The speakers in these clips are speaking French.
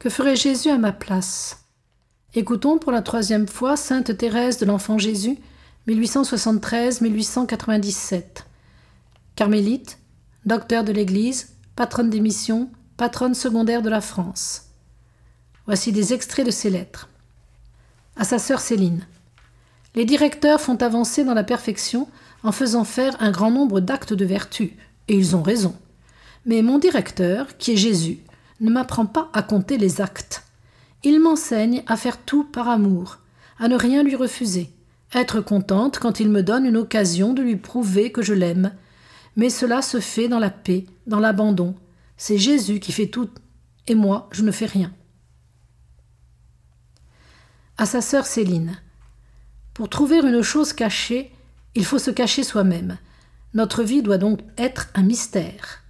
Que ferait Jésus à ma place? Écoutons pour la troisième fois Sainte Thérèse de l'Enfant Jésus, 1873-1897. Carmélite, docteur de l'Église, patronne des missions, patronne secondaire de la France. Voici des extraits de ses lettres. À sa sœur Céline. Les directeurs font avancer dans la perfection en faisant faire un grand nombre d'actes de vertu, et ils ont raison. Mais mon directeur, qui est Jésus, ne m'apprend pas à compter les actes. Il m'enseigne à faire tout par amour, à ne rien lui refuser, être contente quand il me donne une occasion de lui prouver que je l'aime. Mais cela se fait dans la paix, dans l'abandon. C'est Jésus qui fait tout, et moi je ne fais rien. À sa sœur Céline. Pour trouver une chose cachée, il faut se cacher soi-même. Notre vie doit donc être un mystère.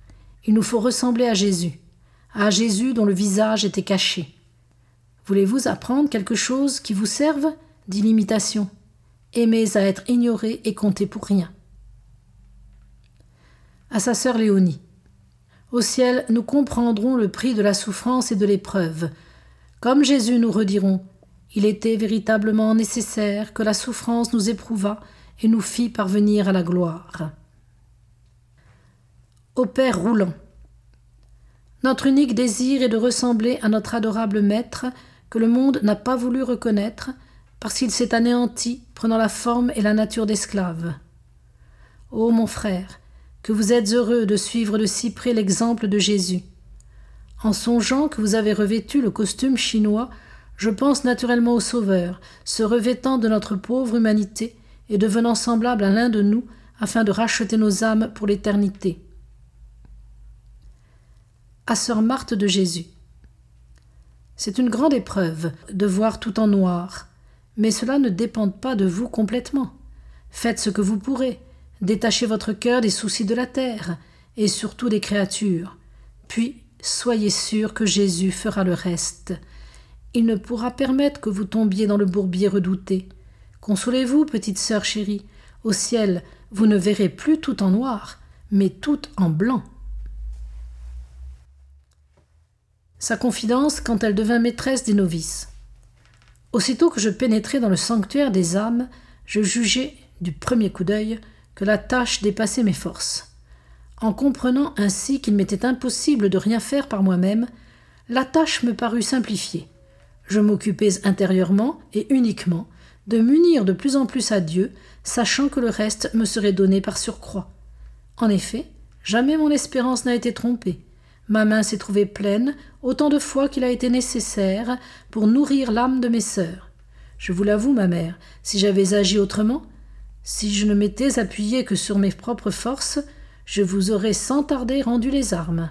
Il nous faut ressembler à Jésus à Jésus dont le visage était caché. Voulez-vous apprendre quelque chose qui vous serve? dit l'imitation. Aimez à être ignoré et compté pour rien. À sa sœur Léonie. Au ciel, nous comprendrons le prix de la souffrance et de l'épreuve. Comme Jésus nous redirons, il était véritablement nécessaire que la souffrance nous éprouvât et nous fît parvenir à la gloire. Au Père roulant. Notre unique désir est de ressembler à notre adorable Maître que le monde n'a pas voulu reconnaître parce qu'il s'est anéanti, prenant la forme et la nature d'esclave. Ô mon frère, que vous êtes heureux de suivre de si près l'exemple de Jésus. En songeant que vous avez revêtu le costume chinois, je pense naturellement au Sauveur, se revêtant de notre pauvre humanité et devenant semblable à l'un de nous afin de racheter nos âmes pour l'éternité à sœur Marthe de Jésus. C'est une grande épreuve de voir tout en noir, mais cela ne dépend pas de vous complètement. Faites ce que vous pourrez, détachez votre cœur des soucis de la terre, et surtout des créatures, puis soyez sûr que Jésus fera le reste. Il ne pourra permettre que vous tombiez dans le bourbier redouté. Consolez-vous, petite sœur chérie, au ciel, vous ne verrez plus tout en noir, mais tout en blanc. Sa confidence quand elle devint maîtresse des novices. Aussitôt que je pénétrai dans le sanctuaire des âmes, je jugeai, du premier coup d'œil, que la tâche dépassait mes forces. En comprenant ainsi qu'il m'était impossible de rien faire par moi-même, la tâche me parut simplifiée. Je m'occupais intérieurement et uniquement de m'unir de plus en plus à Dieu, sachant que le reste me serait donné par surcroît. En effet, jamais mon espérance n'a été trompée. Ma main s'est trouvée pleine autant de fois qu'il a été nécessaire pour nourrir l'âme de mes sœurs. Je vous l'avoue, ma mère, si j'avais agi autrement, si je ne m'étais appuyé que sur mes propres forces, je vous aurais sans tarder rendu les armes.